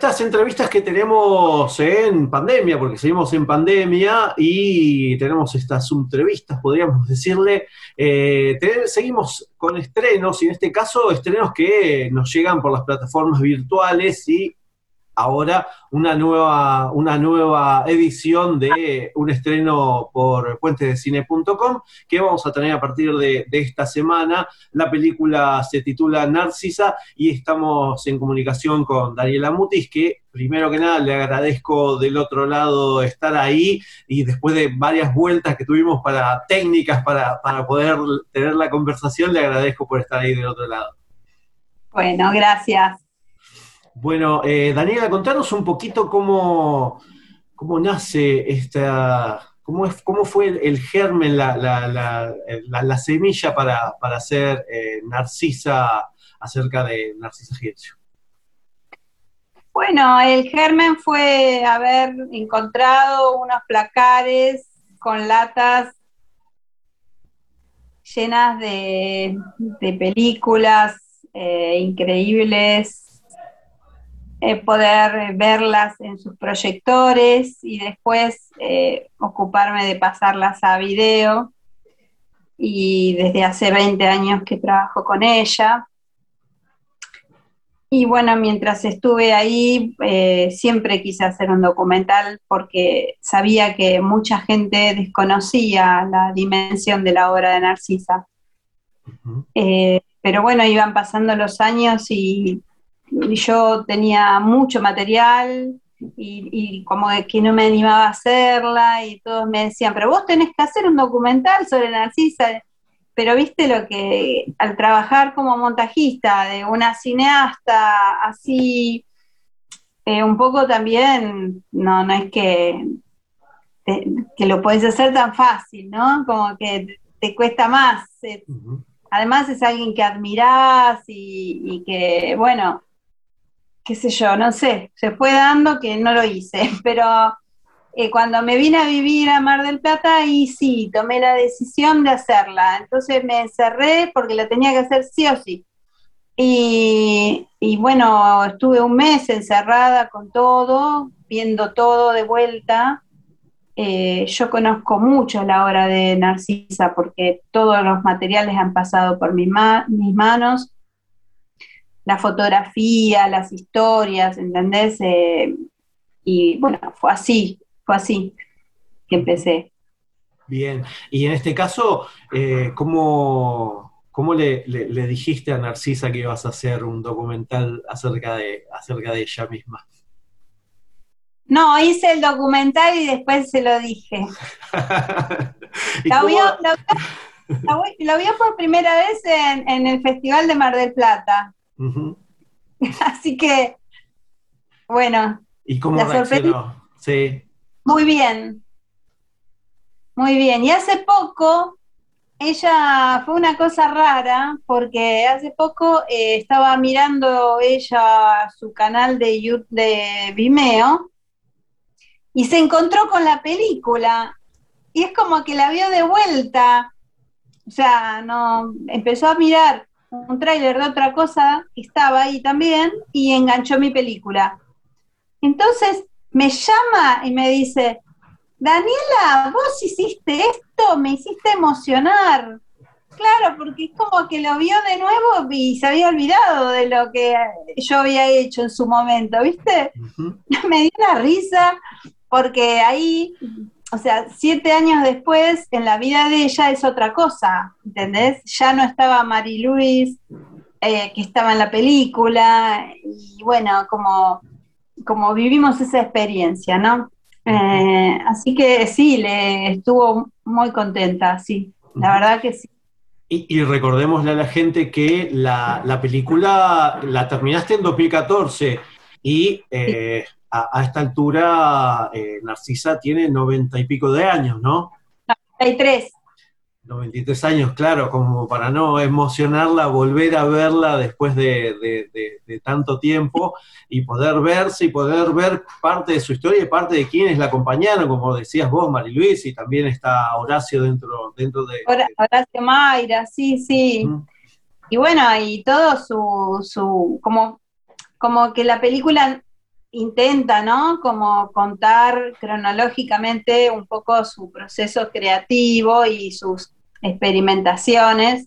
Estas entrevistas que tenemos en pandemia, porque seguimos en pandemia y tenemos estas entrevistas, podríamos decirle, eh, seguimos con estrenos y en este caso estrenos que nos llegan por las plataformas virtuales y ahora una nueva, una nueva edición de un estreno por puentesdecine.com que vamos a tener a partir de, esta semana. La película se titula Narcisa y estamos en comunicación con Daniela Mutis, que primero que nada le agradezco del otro lado estar ahí y después de varias vueltas que tuvimos para técnicas para, para poder tener la conversación, le agradezco por estar ahí del otro lado. Bueno, gracias. Bueno, eh, Daniela, contanos un poquito cómo, cómo nace esta, cómo, es, cómo fue el, germen, la, la, la, la- la semilla para, para hacer eh, Narcisa acerca de Narcisa Gietio. Bueno, el germen fue haber encontrado unos placares con latas llenas de, de películas eh, increíbles, eh, poder verlas en sus proyectores y después eh, ocuparme de pasarlas a video. Y desde hace 20 años que trabajo con ella. Y bueno, mientras estuve ahí, eh, siempre quise hacer un documental porque sabía que mucha gente desconocía la dimensión de la obra de Narcisa. Eh, pero bueno, iban pasando los años y yo tenía mucho material y, y como que no me animaba a hacerla y todos me decían, pero vos tenés que hacer un documental sobre Narcisa. Pero viste lo que al trabajar como montajista de una cineasta así, eh, un poco también, no, no es que, te- que lo podés hacer tan fácil, ¿no? Como que te, cuesta más. eh, además es alguien que admirás y, y que, bueno, qué sé yo, no sé, se fue dando que no lo hice, pero eh, cuando me vine a vivir a Mar del Plata, ahí sí, tomé la decisión de hacerla. Entonces me encerré porque la tenía que hacer sí o sí. Y, y bueno, estuve un mes encerrada con todo, viendo todo de vuelta. Eh, yo conozco mucho la obra de Narcisa porque todos los materiales han pasado por mis manos. La fotografía, las historias, ¿entendés? Eh, y bueno, fue así, fue así que empecé. Bien, y en este caso, eh, ¿cómo, cómo le, le- le dijiste a Narcisa que ibas a hacer un documental acerca de, acerca de ella misma? No, hice el documental y después se lo dije. ¿Y La cómo- vio, lo vio por primera vez en, en el Festival de Mar del Plata. Así que, bueno, ¿Y cómo reaccionó? Sí. Muy bien. Muy bien. Y hace poco, ella fue una cosa rara, porque hace poco eh, estaba mirando ella su canal de, Yu- de Vimeo y se encontró con la película. Y es como que la vio de vuelta. O sea, no empezó a mirar un tráiler de otra cosa que estaba ahí también y enganchó mi película. Entonces me llama y me dice, Daniela, vos hiciste esto, me hiciste emocionar. Claro, porque es como que lo vio de nuevo y se había olvidado de lo que yo había hecho en su momento, ¿viste? Me dio una risa porque ahí, o sea, siete años después, en la vida de ella es otra cosa, ¿entendés? Ya no estaba Mari Luis, eh, que estaba en la película, y bueno, como, como vivimos esa experiencia, ¿no? Eh, así que sí, le estuvo muy contenta, sí, la verdad que sí. Y, y recordémosle a la gente que la, la película la terminaste en 2014 y eh, a, esta altura eh, Narcisa tiene noventa y pico de años, ¿no? 93. 93 años, claro, como para no emocionarla, volver a verla después de, tanto tiempo y poder verse y poder ver parte de su historia y parte de quienes la acompañaron, como decías vos, Luis, y también está Horacio dentro, dentro de... Horacio Mayra, sí, sí. Y bueno, y todo su, su como, como que la película intenta, ¿no? Como contar cronológicamente un poco su proceso creativo y sus experimentaciones.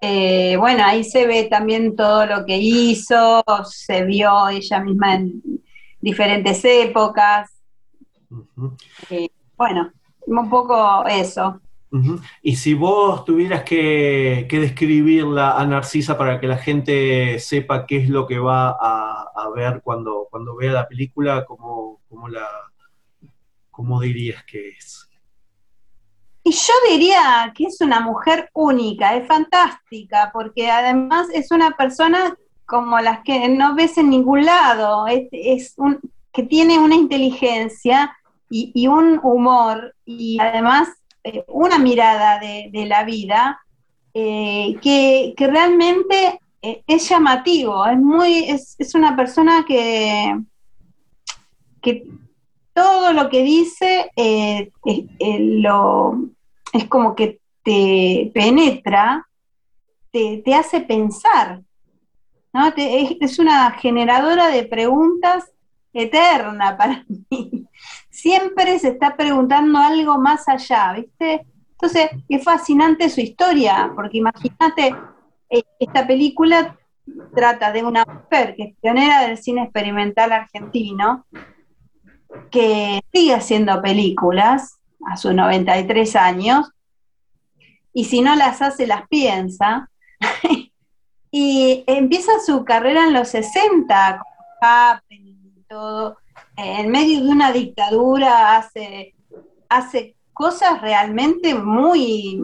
Eh, bueno, ahí se ve también todo lo que hizo, se vio ella misma en diferentes épocas. Eh, bueno, un poco eso. Y si vos tuvieras que, describirla a Narcisa para que la gente sepa qué es lo que va a, ver cuando, cuando vea la película, ¿cómo, la, ¿cómo dirías que es? Y yo diría que es una mujer única, es fantástica, porque además es una persona como las que no ves en ningún lado, es, un, que tiene una inteligencia y, un humor y además eh, una mirada de, la vida eh, que, realmente eh, es llamativo, es muy, es, es una persona que, que todo lo que dice eh, lo, es como que te penetra, te, hace pensar. ¿no? es, una generadora de preguntas eterna para mí. Siempre se está preguntando algo más allá, ¿viste? Entonces, es fascinante su historia, porque imagínate, eh, esta película trata de una mujer que es pionera del cine experimental argentino, que sigue haciendo películas a sus 93 años, y si no las hace, las piensa. y empieza su carrera en los 60, con todo, en medio de una dictadura, hace, hace cosas realmente muy...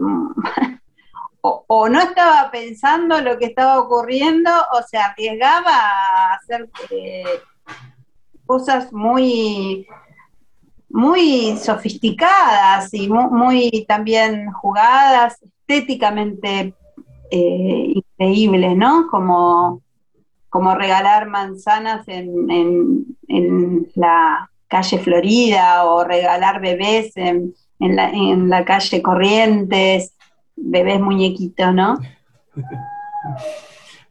o, no estaba pensando lo que estaba ocurriendo, o se arriesgaba a hacer eh, cosas muy, muy sofisticadas y muy, también jugadas, estéticamente eh, increíbles, ¿no? Como, como regalar manzanas en, la calle Florida o regalar bebés en, la, en la calle Corrientes, bebés muñequitos, ¿no?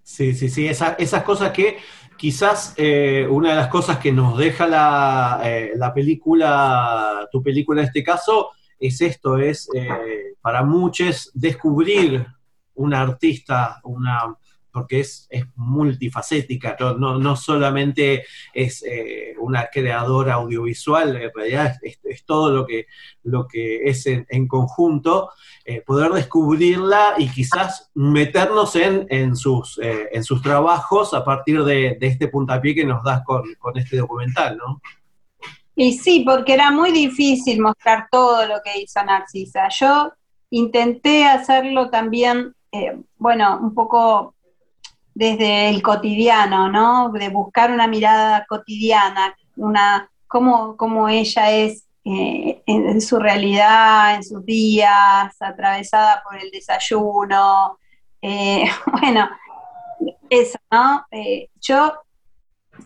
Sí, sí, sí, esas cosas que quizás eh, una de las cosas que nos deja la, eh, la, película, tu película en este caso, es esto, es eh, para muchos descubrir una artista, una, porque es, multifacética, no, no, solamente es eh, una creadora audiovisual, en realidad es, todo lo que, lo que es en, conjunto, eh, poder descubrirla y quizás meternos en, en, sus, eh, en sus trabajos a partir de, este puntapié que nos das con, con este documental, ¿no? Y sí, porque era muy difícil mostrar todo lo que hizo Narcisa. Yo intenté hacerlo también, bueno, un poco desde el cotidiano, ¿no? De buscar una mirada cotidiana, una cómo, ella es eh, en, su realidad, en sus días, atravesada por el desayuno. Eh, bueno, eso, ¿no? Eh, yo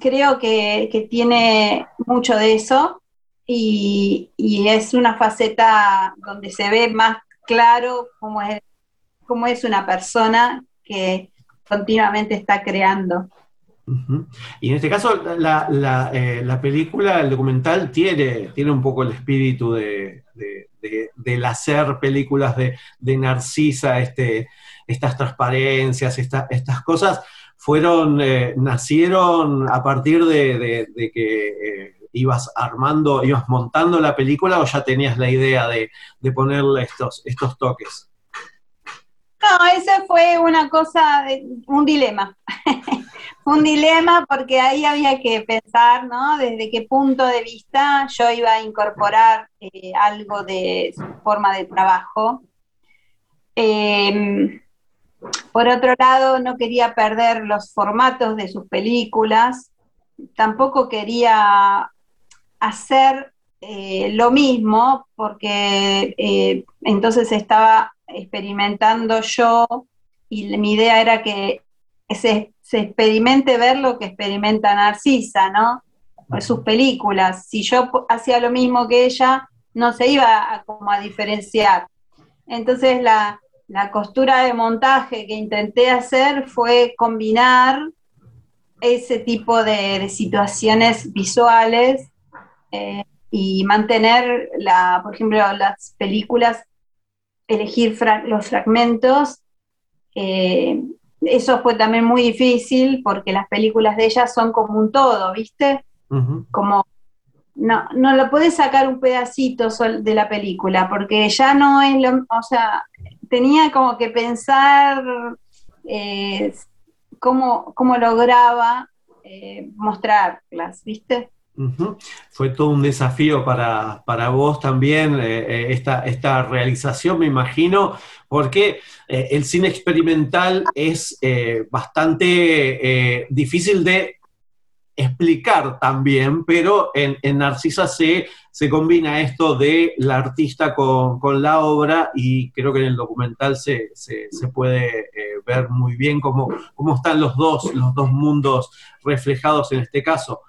creo que, tiene mucho de eso y, y, es una faceta donde se ve más claro cómo es, cómo es una persona que continuamente está creando. Y en este caso, la, eh, la, película, el documental, tiene, tiene un poco el espíritu de, del hacer películas de, Narcisa, este, estas transparencias, estas cosas, fueron, eh, nacieron a partir de, que eh, ibas armando, ibas montando la película o ya tenías la idea de, ponerle estos, estos toques. No, ese fue una cosa, un dilema. un dilema porque ahí había que pensar, ¿no? Desde qué punto de vista yo iba a incorporar eh, algo de su forma de trabajo. Em, por otro lado, no quería perder los formatos de sus películas, tampoco quería hacer eh, lo mismo porque eh, entonces estaba experimentando yo y mi idea era que se, experimente ver lo que experimenta Narcisa, ¿no? Sus películas. Si yo hacía lo mismo que ella, no se iba a, como a diferenciar. Entonces la, la costura de montaje que intenté hacer fue combinar ese tipo de, situaciones visuales eh, y mantener, la, por ejemplo, las películas, elegir los fragmentos. Eh, eso fue también muy difícil porque las películas de ellas son como un todo, ¿viste? Como no, no lo puedes sacar un pedacito de la película, porque ya no es lo, o sea, tenía como que pensar eh, cómo, cómo, lograba eh, mostrarlas, ¿viste? Fue todo un desafío para, vos también eh, esta, esta, realización, me imagino, porque el cine experimental es bastante difícil de explicar también, pero en, Narcisa se, se, combina esto de la artista con, la obra y creo que en el documental se, se, puede eh, ver muy bien cómo, cómo están los dos, los dos mundos reflejados en este caso.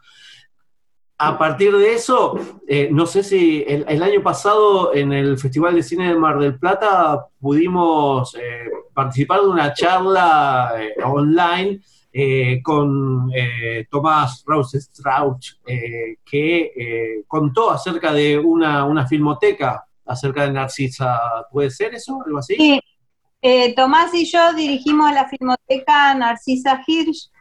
A partir de eso, eh, no sé si el, año pasado en el Festival de Cine de Mar del Plata pudimos eh, participar de una charla online eh, con eh, Tomás Strauch, eh, que contó acerca de una, filmoteca acerca de Narcisa. ¿Puede ser eso? ¿Algo así? Sí. Tomás y yo dirigimos la filmoteca Narcisa Hirsch.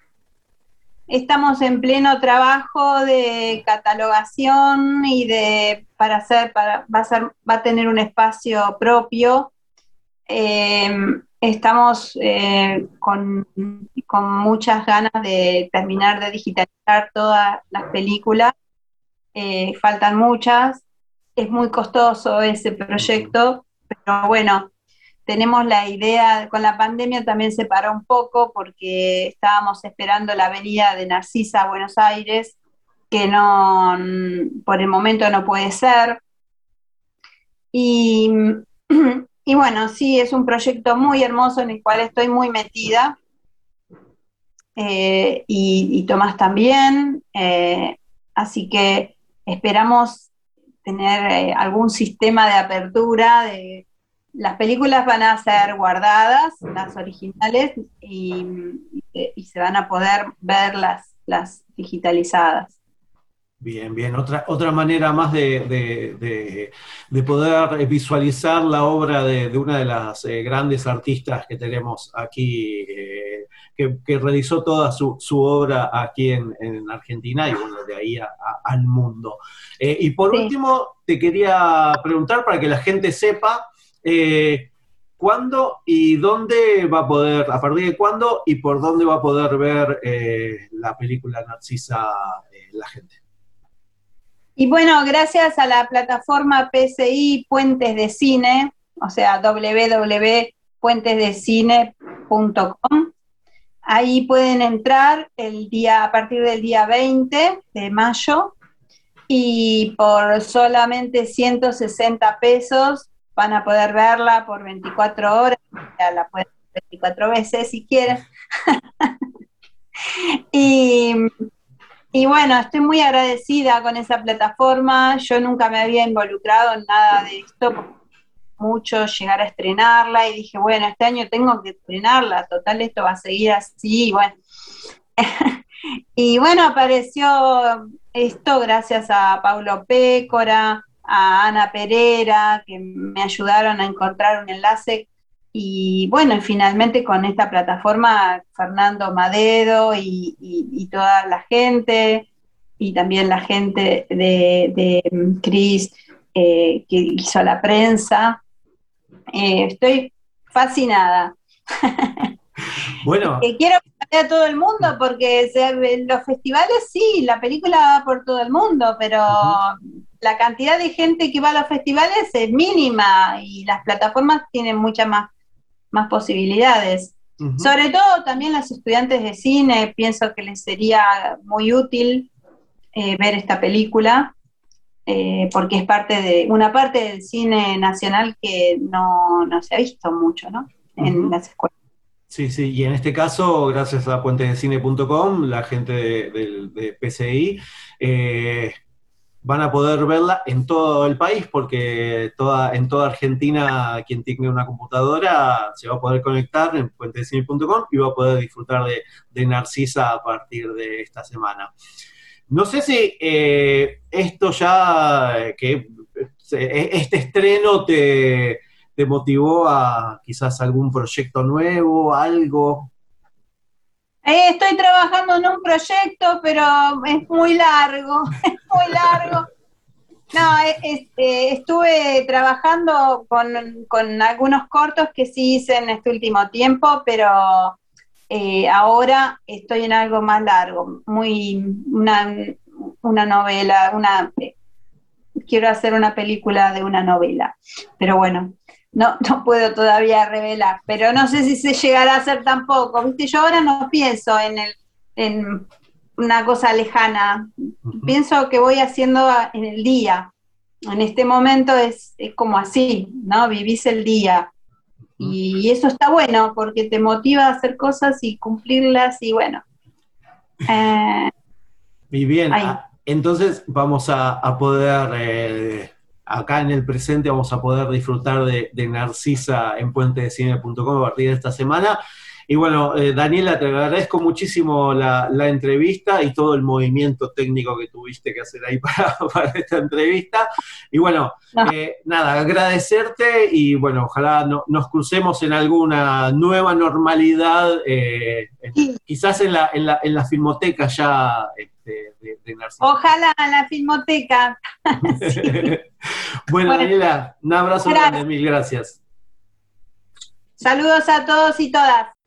Estamos en pleno trabajo de catalogación y de para hacer, para, va a tener un espacio propio. Estamos eh, con, muchas ganas de terminar de digitalizar todas las películas. Eh, faltan muchas. Es muy costoso ese proyecto, pero bueno, tenemos la idea, con la pandemia también se paró un poco porque estábamos esperando la venida de Narcisa a Buenos Aires, que no, por el momento no puede ser. Y Y bueno, sí, es un proyecto muy hermoso en el cual estoy muy metida. Eh, y, Tomás también. Eh, así que esperamos tener eh, algún sistema de apertura. De, las películas van a ser guardadas, las originales, y, se van a poder ver las, las digitalizadas. Bien, bien. Otra, otra manera más de, poder visualizar la obra de, una de las eh, grandes artistas que tenemos aquí, eh, que, realizó toda su, obra aquí en, Argentina y bueno, de ahí al mundo. Eh, y por último, te quería preguntar para que la gente sepa cuándo y dónde va a poder, a partir de cuándo y por dónde va a poder ver la película Narcisa la gente. Y bueno, gracias a la plataforma PCI Puentes de Cine, o sea, www.puentesdecine.com, ahí pueden entrar el día, a partir del día 20 de mayo y por solamente 160 pesos van a poder verla por 24 horas, ya la pueden ver 24 veces si quieren. y y bueno, estoy muy agradecida con esa plataforma. Yo nunca me había involucrado en nada de esto, mucho llegar a estrenarla y dije, bueno, este año tengo que estrenarla, total esto va a seguir así, bueno. y bueno, apareció esto gracias a Paulo Pécora, Ana Pereira, que me ayudaron a encontrar un enlace y bueno, finalmente con esta plataforma, Fernando Madero y, toda la gente, y también la gente de, de Cris eh, que hizo la prensa. Eh, estoy fascinada. Bueno. quiero que a todo el mundo porque los festivales sí, la película va por todo el mundo, pero la cantidad de gente que va a los festivales es mínima y las plataformas tienen mucha más más posibilidades. Sobre todo también los estudiantes de cine, pienso que les sería muy útil eh, ver esta película, eh, porque es parte de una parte del cine nacional que no, se ha visto mucho, ¿no? En las escuelas. Sí, sí, y en este caso, gracias a puentesdecine.com, la gente de, PCI, eh, van a poder verla en todo el país, porque toda, en toda Argentina quien tenga una computadora se va a poder conectar en puentesdecine.com y va a poder disfrutar de, Narcisa a partir de esta semana. No sé si eh, esto ya, que eh, este estreno te te motivó a quizás algún proyecto nuevo, algo? Eh, estoy trabajando en un proyecto, pero es muy largo, es muy largo. No, eh, estuve trabajando con, algunos cortos que sí hice en este último tiempo, pero eh, ahora estoy en algo más largo, muy una, una novela, una quiero hacer una película de una novela, pero bueno, no, no puedo todavía revelar, pero no sé si se llegará a hacer tampoco. Viste, yo ahora no pienso en, el, en una cosa lejana, pienso que voy haciendo en el día. En este momento es, como así, ¿no? Vivís el día. Y, eso está bueno porque te motiva a hacer cosas y cumplirlas y bueno. Eh, y bien, ah, entonces vamos a, poder eh, acá en el presente vamos a poder disfrutar de, Narcisa en puentedecine.com a partir de esta semana. Y bueno, eh, Daniela, te agradezco muchísimo la, entrevista y todo el movimiento técnico que tuviste que hacer ahí para, esta entrevista. Y bueno, eh, nada, agradecerte y bueno, ojalá nos crucemos en alguna nueva normalidad, eh, quizás en la, en, la, en la filmoteca ya este, de, Ojalá en la filmoteca. bueno, Daniela, un abrazo grande, mil gracias. Saludos a todos y todas.